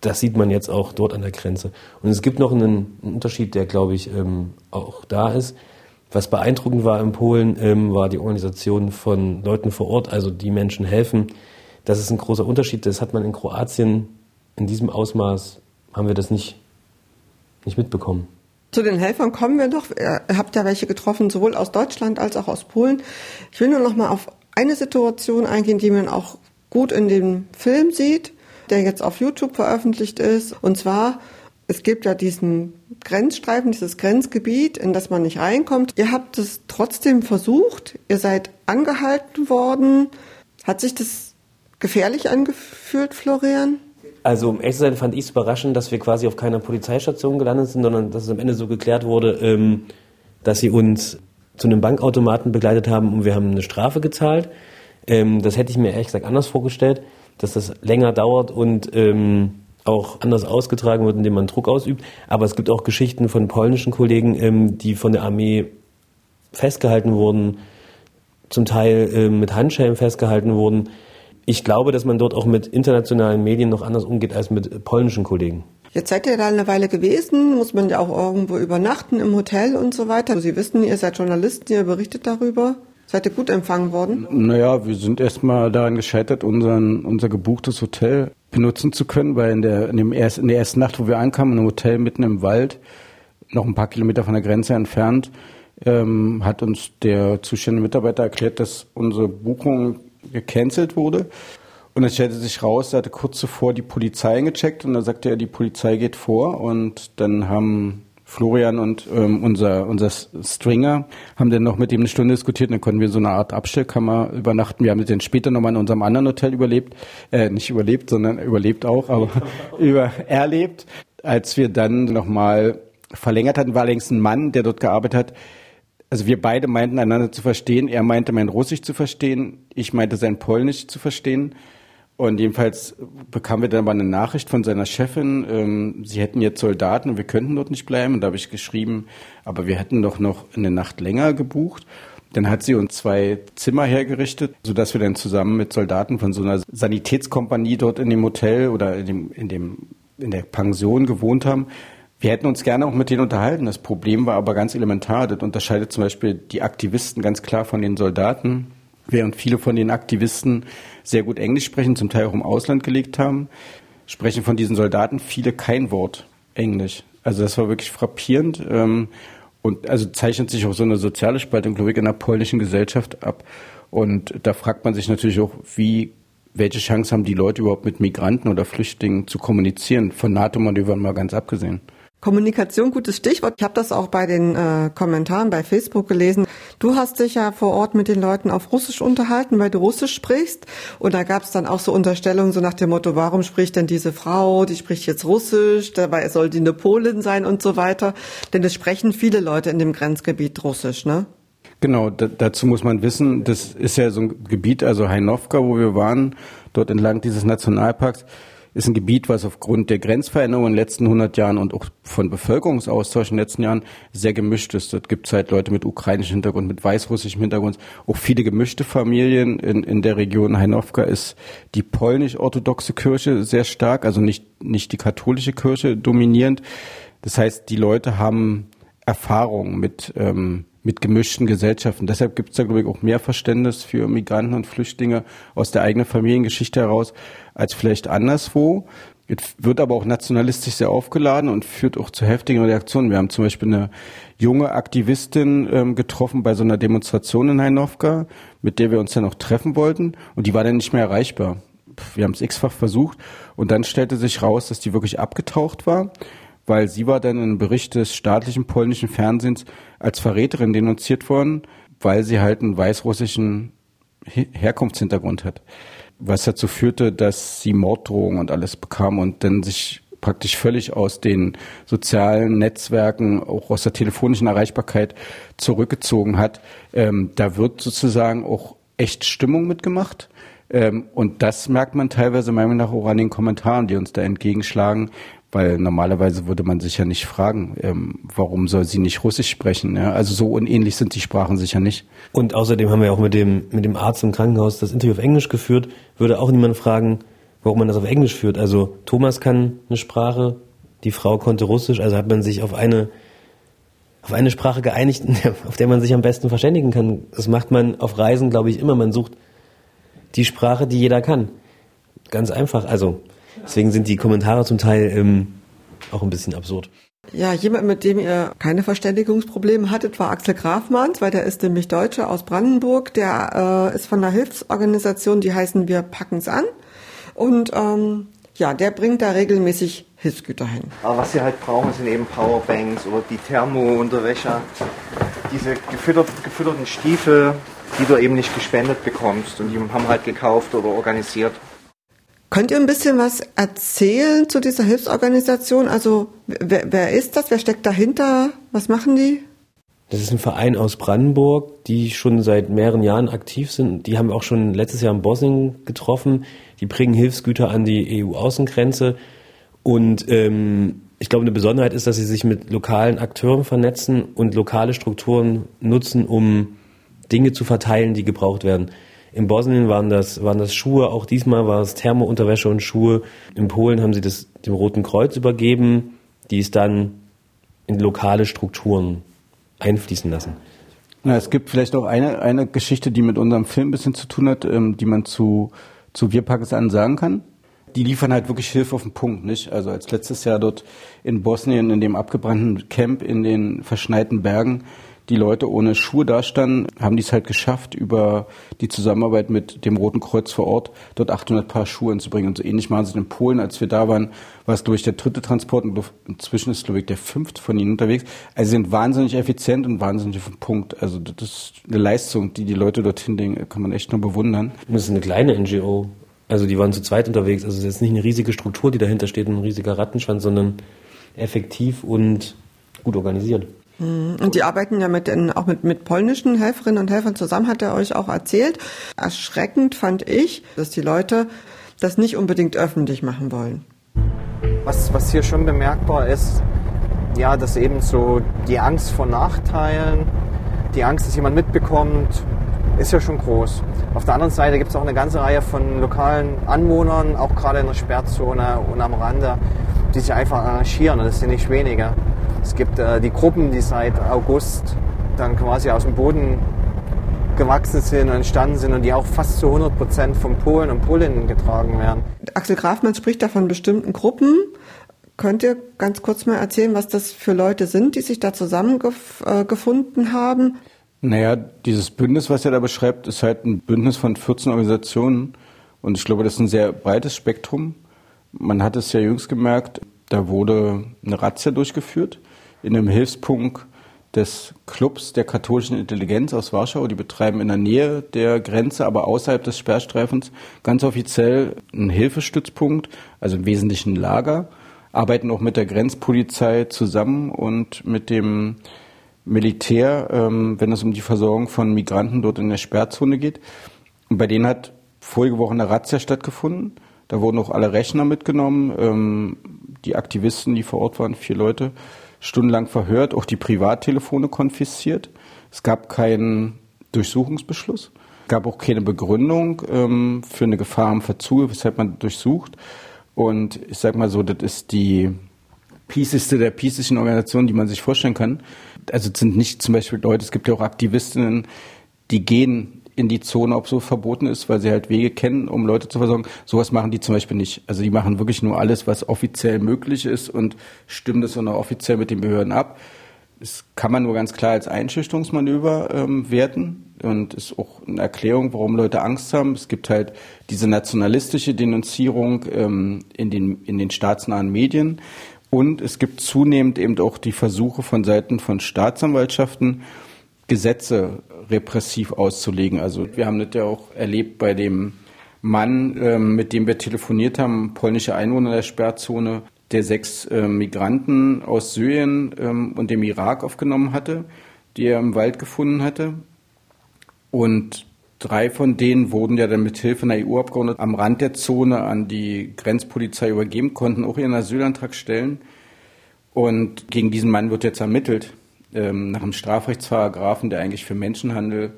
das sieht man jetzt auch dort an der Grenze. Und es gibt noch einen, einen Unterschied, der, glaube ich, ähm, auch da ist. Was beeindruckend war in Polen, ähm, war die Organisation von Leuten vor Ort, also die Menschen helfen, das ist ein großer Unterschied. Das hat man in Kroatien in diesem Ausmaß, haben wir das nicht, nicht mitbekommen. Zu den Helfern kommen wir noch. Ihr habt ja welche getroffen, sowohl aus Deutschland als auch aus Polen. Ich will nur noch mal auf eine Situation eingehen, die man auch gut in dem Film sieht, der jetzt auf YouTube veröffentlicht ist. Und zwar, es gibt ja diesen Grenzstreifen, dieses Grenzgebiet, in das man nicht reinkommt. Ihr habt es trotzdem versucht. Ihr seid angehalten worden. Hat sich das gefährlich angefühlt, Florian? Also um ehrlich zu sein, fand ich es überraschend, dass wir quasi auf keiner Polizeistation gelandet sind, sondern dass es am Ende so geklärt wurde, ähm, dass sie uns zu einem Bankautomaten begleitet haben und wir haben eine Strafe gezahlt. Ähm, das hätte ich mir ehrlich gesagt anders vorgestellt, dass das länger dauert und ähm, auch anders ausgetragen wird, indem man Druck ausübt. Aber es gibt auch Geschichten von polnischen Kollegen, ähm, die von der Armee festgehalten wurden, zum Teil äh, mit Handschellen festgehalten wurden ich glaube, dass man dort auch mit internationalen Medien noch anders umgeht als mit polnischen Kollegen. Jetzt seid ihr da eine Weile gewesen, muss man ja auch irgendwo übernachten im Hotel und so weiter. Sie wissen, ihr seid Journalisten, ihr berichtet darüber. Seid ihr gut empfangen worden? Naja, wir sind erstmal daran gescheitert, unseren, unser gebuchtes Hotel benutzen zu können, weil in der, in, dem erst, in der ersten Nacht, wo wir ankamen, ein Hotel mitten im Wald, noch ein paar Kilometer von der Grenze entfernt, ähm, hat uns der zuständige Mitarbeiter erklärt, dass unsere Buchung gecancelt wurde. Und es stellte sich raus, er hatte kurz zuvor die Polizei gecheckt und da sagte er, die Polizei geht vor und dann haben Florian und ähm, unser, unser Stringer haben dann noch mit ihm eine Stunde diskutiert und dann konnten wir so eine Art Abstellkammer übernachten. Wir haben dann später nochmal in unserem anderen Hotel überlebt, äh, nicht überlebt, sondern überlebt auch, aber über erlebt. Als wir dann nochmal verlängert hatten, war allerdings ein Mann, der dort gearbeitet hat, also wir beide meinten einander zu verstehen. Er meinte mein Russisch zu verstehen. Ich meinte sein Polnisch zu verstehen. Und jedenfalls bekamen wir dann aber eine Nachricht von seiner Chefin, ähm, sie hätten jetzt Soldaten und wir könnten dort nicht bleiben. Und da habe ich geschrieben, aber wir hätten doch noch eine Nacht länger gebucht. Dann hat sie uns zwei Zimmer hergerichtet, sodass wir dann zusammen mit Soldaten von so einer Sanitätskompanie dort in dem Hotel oder in dem, in dem in der Pension gewohnt haben. Wir hätten uns gerne auch mit denen unterhalten. Das Problem war aber ganz elementar. Das unterscheidet zum Beispiel die Aktivisten ganz klar von den Soldaten. Während viele von den Aktivisten sehr gut Englisch sprechen, zum Teil auch im Ausland gelegt haben, sprechen von diesen Soldaten viele kein Wort Englisch. Also das war wirklich frappierend. Ähm, und also zeichnet sich auch so eine soziale Spaltung, glaube ich, in der polnischen Gesellschaft ab. Und da fragt man sich natürlich auch, wie welche Chance haben die Leute überhaupt mit Migranten oder Flüchtlingen zu kommunizieren? Von NATO-Manövern mal ganz abgesehen. Kommunikation, gutes Stichwort. Ich habe das auch bei den äh, Kommentaren bei Facebook gelesen. Du hast dich ja vor Ort mit den Leuten auf Russisch unterhalten, weil du Russisch sprichst. Und da gab es dann auch so Unterstellungen, so nach dem Motto, warum spricht denn diese Frau, die spricht jetzt Russisch, dabei soll die eine Polin sein und so weiter. Denn es sprechen viele Leute in dem Grenzgebiet Russisch, ne? Genau, dazu muss man wissen, das ist ja so ein Gebiet, also Hainovka, wo wir waren, dort entlang dieses Nationalparks ist ein Gebiet, was aufgrund der Grenzveränderungen in den letzten 100 Jahren und auch von Bevölkerungsaustausch in den letzten Jahren sehr gemischt ist. Dort gibt es halt Leute mit ukrainischem Hintergrund, mit weißrussischem Hintergrund, auch viele gemischte Familien. In, in der Region Hainovka ist die polnisch-orthodoxe Kirche sehr stark, also nicht, nicht die katholische Kirche dominierend. Das heißt, die Leute haben Erfahrung mit ähm, mit gemischten Gesellschaften. Deshalb gibt es da, glaube ich, auch mehr Verständnis für Migranten und Flüchtlinge aus der eigenen Familiengeschichte heraus als vielleicht anderswo. Es wird aber auch nationalistisch sehr aufgeladen und führt auch zu heftigen Reaktionen. Wir haben zum Beispiel eine junge Aktivistin ähm, getroffen bei so einer Demonstration in Hainovka, mit der wir uns dann auch treffen wollten und die war dann nicht mehr erreichbar. Wir haben es x-fach versucht und dann stellte sich raus, dass die wirklich abgetaucht war weil sie war dann einem Bericht des staatlichen polnischen Fernsehens als Verräterin denunziert worden, weil sie halt einen weißrussischen Herkunftshintergrund hat. Was dazu führte, dass sie Morddrohungen und alles bekam und dann sich praktisch völlig aus den sozialen Netzwerken, auch aus der telefonischen Erreichbarkeit zurückgezogen hat. Ähm, da wird sozusagen auch echt Stimmung mitgemacht. Ähm, und das merkt man teilweise meiner Meinung nach auch an den Kommentaren, die uns da entgegenschlagen, weil normalerweise würde man sich ja nicht fragen, ähm, warum soll sie nicht Russisch sprechen. Ja? Also so unähnlich sind die Sprachen sicher nicht. Und außerdem haben wir auch mit dem, mit dem Arzt im Krankenhaus das Interview auf Englisch geführt, würde auch niemand fragen, warum man das auf Englisch führt. Also Thomas kann eine Sprache, die Frau konnte Russisch, also hat man sich auf eine auf eine Sprache geeinigt, auf der man sich am besten verständigen kann. Das macht man auf Reisen, glaube ich, immer. Man sucht die Sprache, die jeder kann. Ganz einfach. Also Deswegen sind die Kommentare zum Teil ähm, auch ein bisschen absurd. Ja, jemand, mit dem ihr keine Verständigungsprobleme hattet, war Axel Grafmanns, weil der ist nämlich Deutscher aus Brandenburg. Der äh, ist von einer Hilfsorganisation, die heißen Wir packen's an. Und ähm, ja, der bringt da regelmäßig Hilfsgüter hin. Aber was sie halt brauchen, sind eben Powerbanks oder die Thermounterwäsche, diese gefüttert, gefütterten Stiefel, die du eben nicht gespendet bekommst. Und die haben halt gekauft oder organisiert. Könnt ihr ein bisschen was erzählen zu dieser Hilfsorganisation? Also wer, wer ist das? Wer steckt dahinter? Was machen die? Das ist ein Verein aus Brandenburg, die schon seit mehreren Jahren aktiv sind. Die haben auch schon letztes Jahr in Bosnien getroffen. Die bringen Hilfsgüter an die EU-Außengrenze. Und ähm, ich glaube, eine Besonderheit ist, dass sie sich mit lokalen Akteuren vernetzen und lokale Strukturen nutzen, um Dinge zu verteilen, die gebraucht werden. In Bosnien waren das, waren das Schuhe, auch diesmal war es Thermounterwäsche und Schuhe. In Polen haben sie das dem Roten Kreuz übergeben, die es dann in lokale Strukturen einfließen lassen. Na, es gibt vielleicht auch eine, eine Geschichte, die mit unserem Film ein bisschen zu tun hat, ähm, die man zu, zu Wir Pakistan sagen kann. Die liefern halt wirklich Hilfe auf den Punkt, nicht? Also als letztes Jahr dort in Bosnien, in dem abgebrannten Camp in den verschneiten Bergen, die Leute ohne Schuhe dastanden, haben die es halt geschafft, über die Zusammenarbeit mit dem Roten Kreuz vor Ort dort 800 Paar Schuhe hinzubringen. Und so ähnlich machen sie in Polen. Als wir da waren, war es, glaube ich, der dritte Transport und inzwischen ist, glaube ich, der fünfte von ihnen unterwegs. Also sie sind wahnsinnig effizient und wahnsinnig auf den Punkt. Also das ist eine Leistung, die die Leute dorthin legen, kann man echt nur bewundern. Das ist eine kleine NGO. Also die waren zu zweit unterwegs. Also es ist jetzt nicht eine riesige Struktur, die dahinter steht, ein riesiger Rattenschwanz, sondern effektiv und gut organisiert. Mhm. Und die arbeiten ja mit den, auch mit, mit polnischen Helferinnen und Helfern zusammen, hat er euch auch erzählt. Erschreckend fand ich, dass die Leute das nicht unbedingt öffentlich machen wollen. Was, was hier schon bemerkbar ist, ja, dass eben so die Angst vor Nachteilen, die Angst, dass jemand mitbekommt, ist ja schon groß. Auf der anderen Seite gibt es auch eine ganze Reihe von lokalen Anwohnern, auch gerade in der Sperrzone und am Rande, die sich einfach und das sind nicht wenige. Es gibt äh, die Gruppen, die seit August dann quasi aus dem Boden gewachsen sind und entstanden sind und die auch fast zu 100 Prozent von Polen und Polinnen getragen werden. Axel Grafmann spricht da von bestimmten Gruppen. Könnt ihr ganz kurz mal erzählen, was das für Leute sind, die sich da zusammengefunden äh, haben? Naja, dieses Bündnis, was er da beschreibt, ist halt ein Bündnis von 14 Organisationen. Und ich glaube, das ist ein sehr breites Spektrum. Man hat es ja jüngst gemerkt, da wurde eine Razzia durchgeführt in einem Hilfspunkt des Clubs der katholischen Intelligenz aus Warschau. Die betreiben in der Nähe der Grenze, aber außerhalb des Sperrstreifens ganz offiziell einen Hilfestützpunkt, also im Wesentlichen ein Lager, arbeiten auch mit der Grenzpolizei zusammen und mit dem Militär, ähm, wenn es um die Versorgung von Migranten dort in der Sperrzone geht. Und bei denen hat vorige Woche eine Razzia stattgefunden. Da wurden auch alle Rechner mitgenommen. Ähm, die Aktivisten, die vor Ort waren, vier Leute, stundenlang verhört, auch die Privattelefone konfisziert. Es gab keinen Durchsuchungsbeschluss, Es gab auch keine Begründung ähm, für eine Gefahr am Verzug, weshalb man durchsucht. Und ich sag mal so, das ist die pieseste der piesischen Organisationen, die man sich vorstellen kann. Also es sind nicht zum Beispiel Leute, es gibt ja auch Aktivistinnen, die gehen in die Zone, ob so verboten ist, weil sie halt Wege kennen, um Leute zu versorgen. Sowas machen die zum Beispiel nicht. Also die machen wirklich nur alles, was offiziell möglich ist und stimmen das auch offiziell mit den Behörden ab. Das kann man nur ganz klar als Einschüchterungsmanöver ähm, werten und ist auch eine Erklärung, warum Leute Angst haben. Es gibt halt diese nationalistische Denunzierung ähm, in, den, in den staatsnahen Medien und es gibt zunehmend eben auch die Versuche von Seiten von Staatsanwaltschaften, Gesetze repressiv auszulegen. Also wir haben das ja auch erlebt bei dem Mann, ähm, mit dem wir telefoniert haben, polnische Einwohner der Sperrzone, der sechs ähm, Migranten aus Syrien ähm, und dem Irak aufgenommen hatte, die er im Wald gefunden hatte. Und drei von denen wurden ja dann mit Hilfe einer EU-Abgeordneten am Rand der Zone an die Grenzpolizei übergeben, konnten auch ihren Asylantrag stellen. Und gegen diesen Mann wird jetzt ermittelt ähm, nach einem Strafrechtsparagraphen, der eigentlich für Menschenhandel,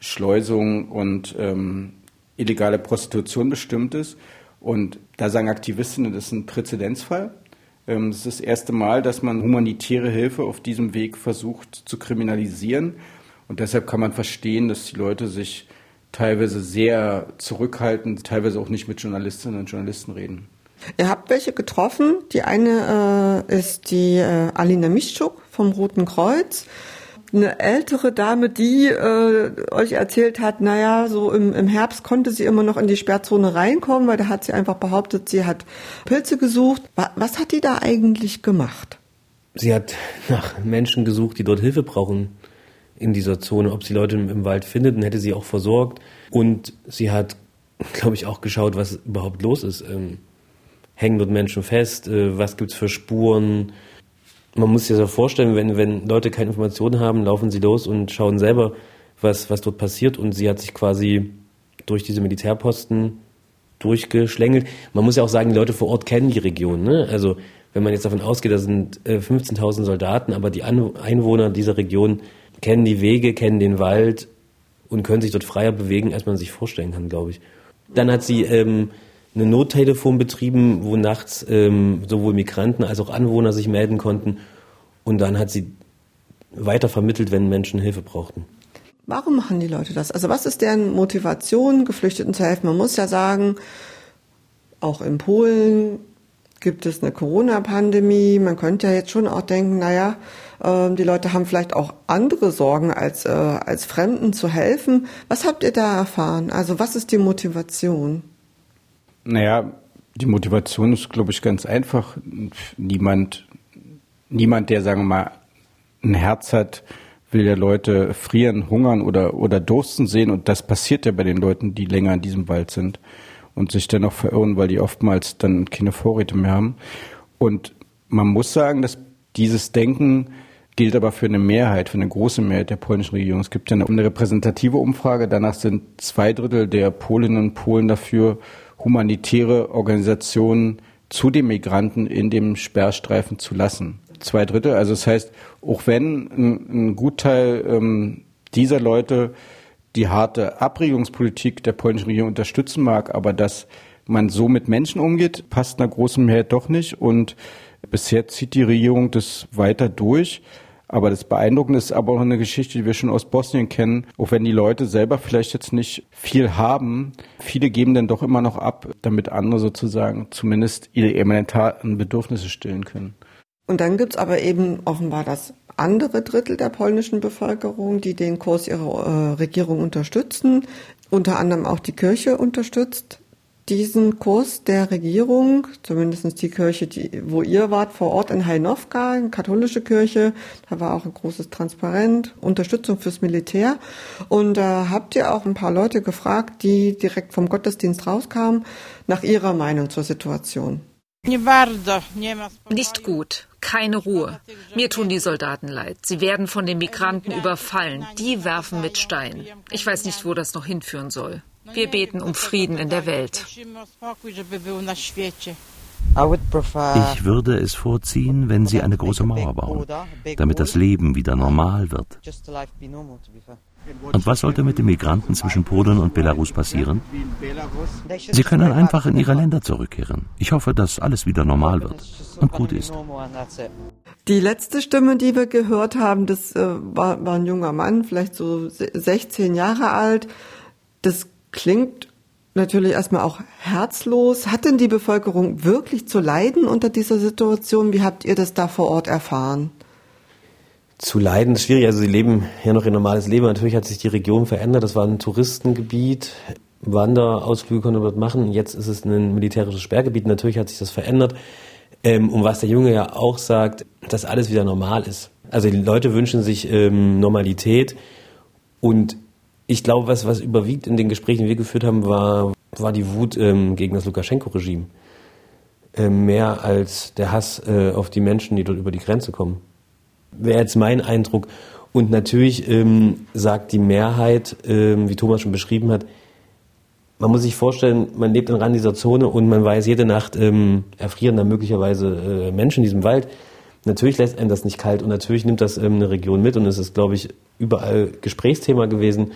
Schleusung und ähm, illegale Prostitution bestimmt ist. Und da sagen Aktivistinnen, das ist ein Präzedenzfall. Ähm, das ist das erste Mal, dass man humanitäre Hilfe auf diesem Weg versucht zu kriminalisieren. Und deshalb kann man verstehen, dass die Leute sich teilweise sehr zurückhalten, teilweise auch nicht mit Journalistinnen und Journalisten reden. Ihr habt welche getroffen. Die eine äh, ist die äh, Alina Mischuk vom Roten Kreuz. Eine ältere Dame, die äh, euch erzählt hat, naja, so im, im Herbst konnte sie immer noch in die Sperrzone reinkommen, weil da hat sie einfach behauptet, sie hat Pilze gesucht. Was hat die da eigentlich gemacht? Sie hat nach Menschen gesucht, die dort Hilfe brauchen in dieser Zone. Ob sie Leute im, im Wald findet, dann hätte sie auch versorgt. Und sie hat, glaube ich, auch geschaut, was überhaupt los ist. Ähm, hängen dort Menschen fest? Äh, was gibt's für Spuren? Man muss sich das ja vorstellen, wenn, wenn Leute keine Informationen haben, laufen sie los und schauen selber, was, was dort passiert. Und sie hat sich quasi durch diese Militärposten durchgeschlängelt. Man muss ja auch sagen, die Leute vor Ort kennen die Region. Ne? Also wenn man jetzt davon ausgeht, da sind äh, 15.000 Soldaten, aber die Einwohner dieser Region kennen die Wege, kennen den Wald und können sich dort freier bewegen, als man sich vorstellen kann, glaube ich. Dann hat sie ähm, ein Nottelefon betrieben, wo nachts ähm, sowohl Migranten als auch Anwohner sich melden konnten. Und dann hat sie weiter vermittelt, wenn Menschen Hilfe brauchten. Warum machen die Leute das? Also was ist deren Motivation, Geflüchteten zu helfen? Man muss ja sagen, auch in Polen gibt es eine Corona-Pandemie. Man könnte ja jetzt schon auch denken, naja, äh, die Leute haben vielleicht auch andere Sorgen, als, äh, als Fremden zu helfen. Was habt ihr da erfahren? Also was ist die Motivation? Naja, die Motivation ist, glaube ich, ganz einfach. Niemand, niemand, der, sagen wir mal, ein Herz hat, will ja Leute frieren, hungern oder, oder dursten sehen. Und das passiert ja bei den Leuten, die länger in diesem Wald sind und sich dennoch verirren, weil die oftmals dann keine Vorräte mehr haben. Und man muss sagen, dass dieses Denken gilt aber für eine Mehrheit, für eine große Mehrheit der polnischen Regierung. Es gibt ja eine, repräsentative Umfrage, danach sind zwei Drittel der Polinnen und Polen dafür, humanitäre Organisationen zu den Migranten in dem Sperrstreifen zu lassen. Zwei Drittel. Also das heißt, auch wenn ein, ein Gutteil ähm, dieser Leute die harte Abregungspolitik der polnischen Regierung unterstützen mag, aber dass man so mit Menschen umgeht, passt einer großen Mehrheit doch nicht. Und bisher zieht die Regierung das weiter durch. Aber das Beeindruckende ist aber auch eine Geschichte, die wir schon aus Bosnien kennen. Auch wenn die Leute selber vielleicht jetzt nicht viel haben, viele geben dann doch immer noch ab, damit andere sozusagen zumindest ihre elementaren Bedürfnisse stillen können. Und dann gibt's aber eben offenbar das andere Drittel der polnischen Bevölkerung, die den Kurs ihrer äh, Regierung unterstützen, unter anderem auch die Kirche unterstützt diesen Kurs der Regierung, zumindest die Kirche, die, wo ihr wart, vor Ort in Hainovka, eine katholische Kirche, da war auch ein großes Transparent, Unterstützung fürs Militär. Und da äh, habt ihr auch ein paar Leute gefragt, die direkt vom Gottesdienst rauskamen, nach ihrer Meinung zur Situation. Nicht gut, keine Ruhe. Mir tun die Soldaten leid. Sie werden von den Migranten überfallen. Die werfen mit Steinen. Ich weiß nicht, wo das noch hinführen soll. Wir beten um Frieden in der Welt. Ich würde es vorziehen, wenn sie eine große Mauer bauen, damit das Leben wieder normal wird. Und was sollte mit den Migranten zwischen Polen und Belarus passieren? Sie können einfach in ihre Länder zurückkehren. Ich hoffe, dass alles wieder normal wird und gut ist. Die letzte Stimme, die wir gehört haben, das äh, war, war ein junger Mann, vielleicht so 16 Jahre alt. Das klingt natürlich erstmal auch herzlos. Hat denn die Bevölkerung wirklich zu leiden unter dieser Situation? Wie habt ihr das da vor Ort erfahren? Zu leiden ist schwierig. Also sie leben ja noch ihr normales Leben. Natürlich hat sich die Region verändert. Das war ein Touristengebiet. Wanderausflüge konnte man dort machen. Jetzt ist es ein militärisches Sperrgebiet. Natürlich hat sich das verändert. Ähm, und was der Junge ja auch sagt, dass alles wieder normal ist. Also die Leute wünschen sich ähm, Normalität. Und ich glaube, was, was überwiegt in den Gesprächen, die wir geführt haben, war, war die Wut ähm, gegen das Lukaschenko-Regime. Ähm, mehr als der Hass äh, auf die Menschen, die dort über die Grenze kommen wäre jetzt mein Eindruck. Und natürlich ähm, sagt die Mehrheit, ähm, wie Thomas schon beschrieben hat, man muss sich vorstellen, man lebt Rand dieser Zone und man weiß, jede Nacht ähm, erfrieren da möglicherweise äh, Menschen in diesem Wald. Natürlich lässt einem das nicht kalt und natürlich nimmt das ähm, eine Region mit und es ist, glaube ich, überall Gesprächsthema gewesen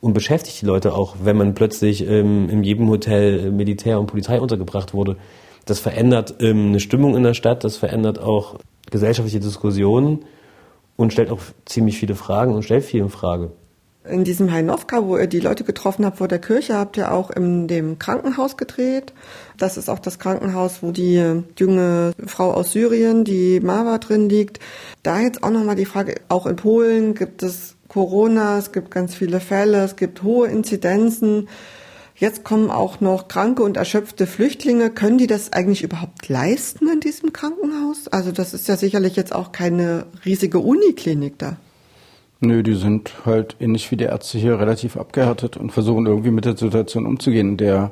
und beschäftigt die Leute auch, wenn man plötzlich ähm, in jedem Hotel Militär und Polizei untergebracht wurde. Das verändert ähm, eine Stimmung in der Stadt, das verändert auch gesellschaftliche Diskussionen und stellt auch ziemlich viele Fragen und stellt viel in Frage. In diesem Hainovka, wo ihr die Leute getroffen habt vor der Kirche, habt ihr auch in dem Krankenhaus gedreht. Das ist auch das Krankenhaus, wo die junge Frau aus Syrien, die Mava drin liegt. Da jetzt auch nochmal die Frage, auch in Polen gibt es Corona, es gibt ganz viele Fälle, es gibt hohe Inzidenzen. Jetzt kommen auch noch kranke und erschöpfte Flüchtlinge. Können die das eigentlich überhaupt leisten in diesem Krankenhaus? Also das ist ja sicherlich jetzt auch keine riesige Uniklinik da. Nö, die sind halt ähnlich wie die Ärzte hier relativ abgehärtet und versuchen irgendwie mit der Situation umzugehen. Der,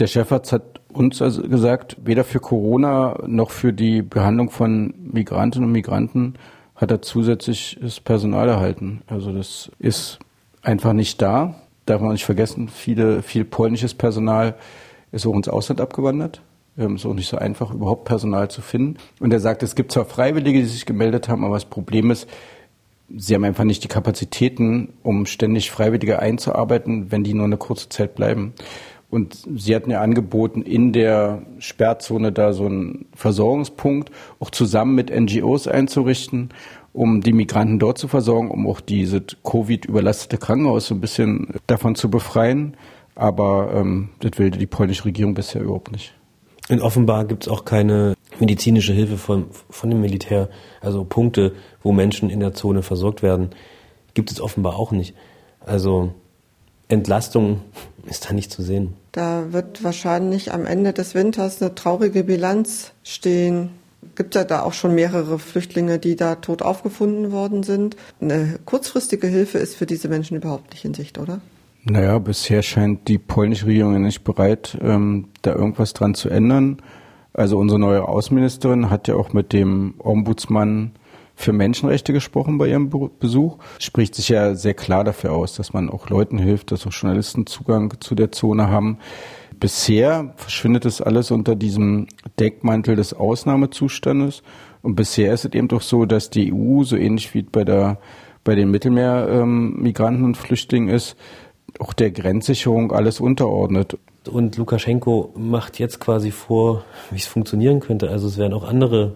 der Chefarzt hat uns also gesagt, weder für Corona noch für die Behandlung von Migrantinnen und Migranten hat er zusätzliches Personal erhalten. Also das ist einfach nicht da. Darf man nicht vergessen, viele, viel polnisches Personal ist auch ins Ausland abgewandert. Es ist auch nicht so einfach, überhaupt Personal zu finden. Und er sagt, es gibt zwar Freiwillige, die sich gemeldet haben, aber das Problem ist, sie haben einfach nicht die Kapazitäten, um ständig Freiwillige einzuarbeiten, wenn die nur eine kurze Zeit bleiben. Und sie hatten ja angeboten, in der Sperrzone da so einen Versorgungspunkt auch zusammen mit NGOs einzurichten, um die Migranten dort zu versorgen, um auch diese Covid-überlastete Krankenhaus so ein bisschen davon zu befreien. Aber ähm, das will die polnische Regierung bisher überhaupt nicht. Und offenbar gibt es auch keine medizinische Hilfe von, von dem Militär, also Punkte, wo Menschen in der Zone versorgt werden, gibt es offenbar auch nicht. Also Entlastung ist da nicht zu sehen. Da wird wahrscheinlich am Ende des Winters eine traurige Bilanz stehen. Gibt ja da auch schon mehrere Flüchtlinge, die da tot aufgefunden worden sind. Eine kurzfristige Hilfe ist für diese Menschen überhaupt nicht in Sicht, oder? Naja, bisher scheint die polnische Regierung nicht bereit, ähm, da irgendwas dran zu ändern. Also unsere neue Außenministerin hat ja auch mit dem Ombudsmann für Menschenrechte gesprochen bei ihrem Besuch. Spricht sich ja sehr klar dafür aus, dass man auch Leuten hilft, dass auch Journalisten Zugang zu der Zone haben. Bisher verschwindet es alles unter diesem Deckmantel des Ausnahmezustandes. Und bisher ist es eben doch so, dass die EU, so ähnlich wie bei der bei den Mittelmeermigranten ähm, und Flüchtlingen ist, auch der Grenzsicherung alles unterordnet. Und Lukaschenko macht jetzt quasi vor, wie es funktionieren könnte. Also es werden auch andere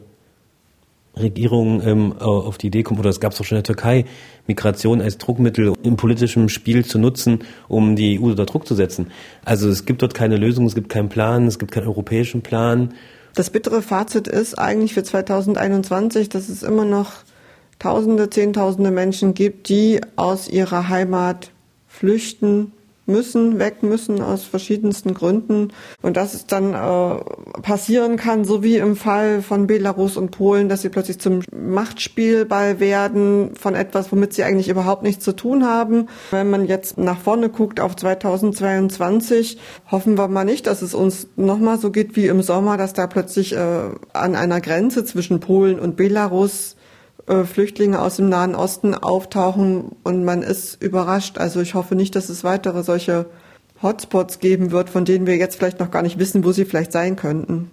Regierungen ähm, auf die Idee kommen, oder es gab es auch schon in der Türkei, Migration als Druckmittel im politischen Spiel zu nutzen, um die EU unter Druck zu setzen. Also es gibt dort keine Lösung, es gibt keinen Plan, es gibt keinen europäischen Plan. Das bittere Fazit ist eigentlich für 2021, dass es immer noch Tausende, Zehntausende Menschen gibt, die aus ihrer Heimat flüchten müssen, weg müssen aus verschiedensten Gründen. Und dass es dann äh, passieren kann, so wie im Fall von Belarus und Polen, dass sie plötzlich zum Machtspielball werden von etwas, womit sie eigentlich überhaupt nichts zu tun haben. Wenn man jetzt nach vorne guckt auf 2022, hoffen wir mal nicht, dass es uns nochmal so geht wie im Sommer, dass da plötzlich äh, an einer Grenze zwischen Polen und Belarus äh, Flüchtlinge aus dem Nahen Osten auftauchen und man ist überrascht. Also ich hoffe nicht, dass es weitere solche Hotspots geben wird, von denen wir jetzt vielleicht noch gar nicht wissen, wo sie vielleicht sein könnten.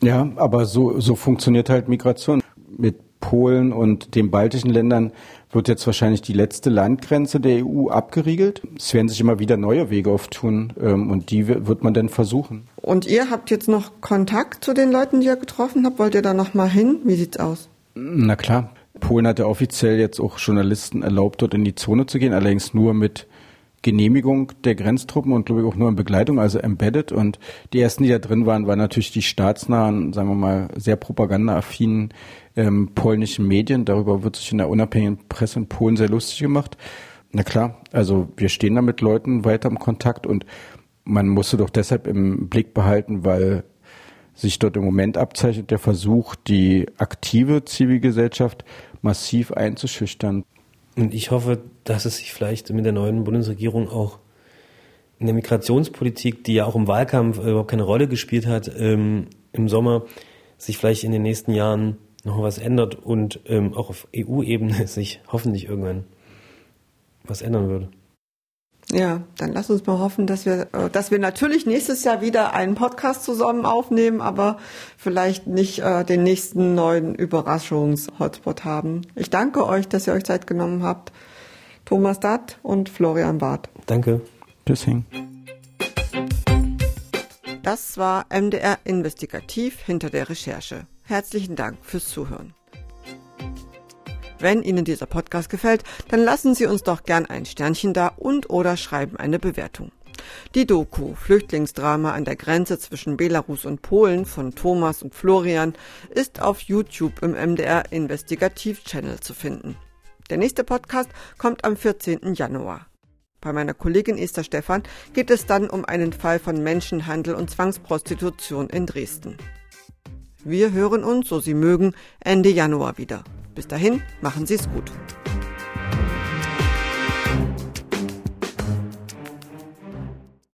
Ja, aber so, so funktioniert halt Migration. Mit Polen und den baltischen Ländern wird jetzt wahrscheinlich die letzte Landgrenze der EU abgeriegelt. Es werden sich immer wieder neue Wege auftun ähm, und die wird man dann versuchen. Und ihr habt jetzt noch Kontakt zu den Leuten, die ihr getroffen habt? Wollt ihr da noch mal hin? Wie sieht's aus? Na klar, Polen hat ja offiziell jetzt auch Journalisten erlaubt, dort in die Zone zu gehen, allerdings nur mit Genehmigung der Grenztruppen und glaube ich auch nur in Begleitung, also embedded. Und die ersten, die da drin waren, waren natürlich die staatsnahen, sagen wir mal, sehr propagandaaffinen ähm, polnischen Medien. Darüber wird sich in der unabhängigen Presse in Polen sehr lustig gemacht. Na klar, also wir stehen da mit Leuten weiter im Kontakt und man musste doch deshalb im Blick behalten, weil sich dort im Moment abzeichnet der Versuch, die aktive Zivilgesellschaft massiv einzuschüchtern. Und ich hoffe, dass es sich vielleicht mit der neuen Bundesregierung auch in der Migrationspolitik, die ja auch im Wahlkampf überhaupt keine Rolle gespielt hat, ähm, im Sommer, sich vielleicht in den nächsten Jahren noch was ändert und ähm, auch auf EU-Ebene sich hoffentlich irgendwann was ändern würde. Ja, dann lass uns mal hoffen, dass wir, äh, dass wir natürlich nächstes Jahr wieder einen Podcast zusammen aufnehmen, aber vielleicht nicht äh, den nächsten neuen Überraschungs-Hotspot haben. Ich danke euch, dass ihr euch Zeit genommen habt. Thomas Datt und Florian Barth. Danke. Tschüssing. Das war MDR Investigativ hinter der Recherche. Herzlichen Dank fürs Zuhören. Wenn Ihnen dieser Podcast gefällt, dann lassen Sie uns doch gern ein Sternchen da und oder schreiben eine Bewertung. Die Doku Flüchtlingsdrama an der Grenze zwischen Belarus und Polen von Thomas und Florian ist auf YouTube im MDR Investigativ Channel zu finden. Der nächste Podcast kommt am 14. Januar. Bei meiner Kollegin Esther Stephan geht es dann um einen Fall von Menschenhandel und Zwangsprostitution in Dresden. Wir hören uns, so Sie mögen, Ende Januar wieder. Bis dahin, machen Sie es gut.